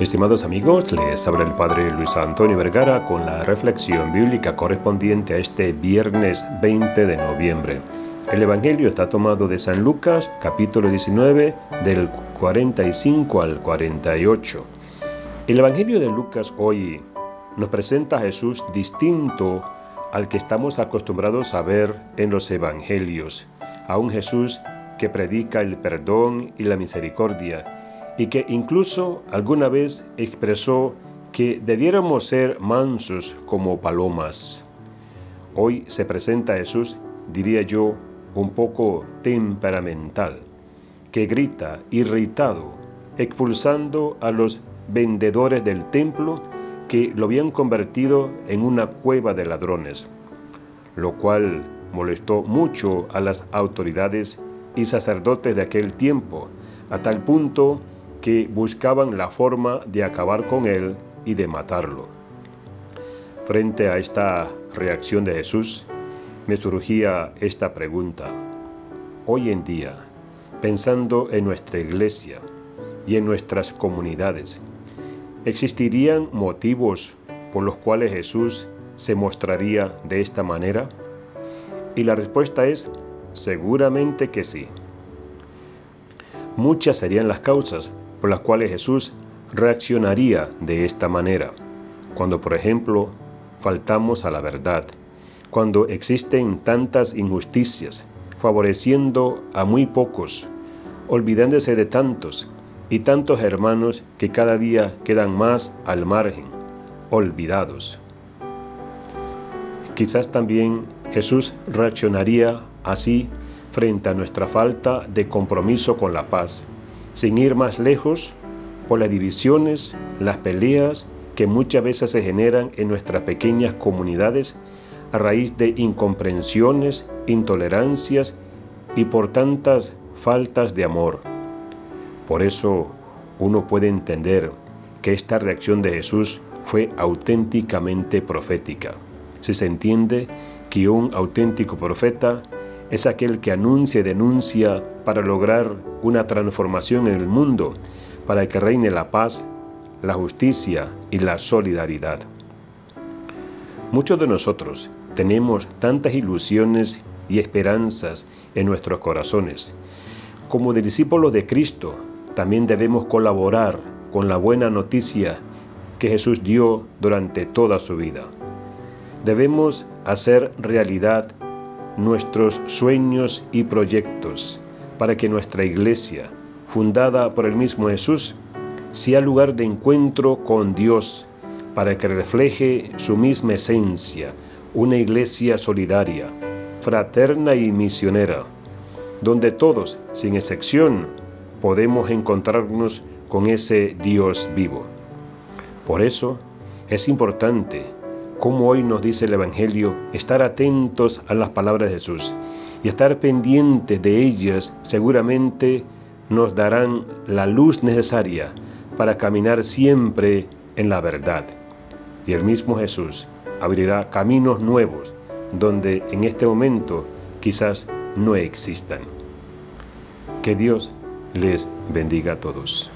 Estimados amigos, les habla el Padre Luis Antonio Vergara con la reflexión bíblica correspondiente a este viernes 20 de noviembre. El Evangelio está tomado de San Lucas, capítulo 19, del 45 al 48. El Evangelio de Lucas hoy nos presenta a Jesús distinto al que estamos acostumbrados a ver en los Evangelios, a un Jesús que predica el perdón y la misericordia y que incluso alguna vez expresó que debiéramos ser mansos como palomas. Hoy se presenta Jesús, diría yo, un poco temperamental, que grita irritado, expulsando a los vendedores del templo que lo habían convertido en una cueva de ladrones, lo cual molestó mucho a las autoridades y sacerdotes de aquel tiempo, a tal punto que buscaban la forma de acabar con él y de matarlo. Frente a esta reacción de Jesús, me surgía esta pregunta. Hoy en día, pensando en nuestra iglesia y en nuestras comunidades, ¿existirían motivos por los cuales Jesús se mostraría de esta manera? Y la respuesta es seguramente que sí. Muchas serían las causas por las cuales Jesús reaccionaría de esta manera. Cuando, por ejemplo, faltamos a la verdad, cuando existen tantas injusticias, favoreciendo a muy pocos, olvidándose de tantos y tantos hermanos que cada día quedan más al margen, olvidados. Quizás también Jesús reaccionaría así frente a nuestra falta de compromiso con la paz sin ir más lejos, por las divisiones, las peleas que muchas veces se generan en nuestras pequeñas comunidades a raíz de incomprensiones, intolerancias y por tantas faltas de amor. Por eso uno puede entender que esta reacción de Jesús fue auténticamente profética. Si se entiende que un auténtico profeta es aquel que anuncia y denuncia para lograr una transformación en el mundo, para que reine la paz, la justicia y la solidaridad. Muchos de nosotros tenemos tantas ilusiones y esperanzas en nuestros corazones. Como discípulos de Cristo, también debemos colaborar con la buena noticia que Jesús dio durante toda su vida. Debemos hacer realidad nuestros sueños y proyectos para que nuestra iglesia, fundada por el mismo Jesús, sea lugar de encuentro con Dios, para que refleje su misma esencia, una iglesia solidaria, fraterna y misionera, donde todos, sin excepción, podemos encontrarnos con ese Dios vivo. Por eso es importante como hoy nos dice el Evangelio, estar atentos a las palabras de Jesús y estar pendientes de ellas seguramente nos darán la luz necesaria para caminar siempre en la verdad. Y el mismo Jesús abrirá caminos nuevos donde en este momento quizás no existan. Que Dios les bendiga a todos.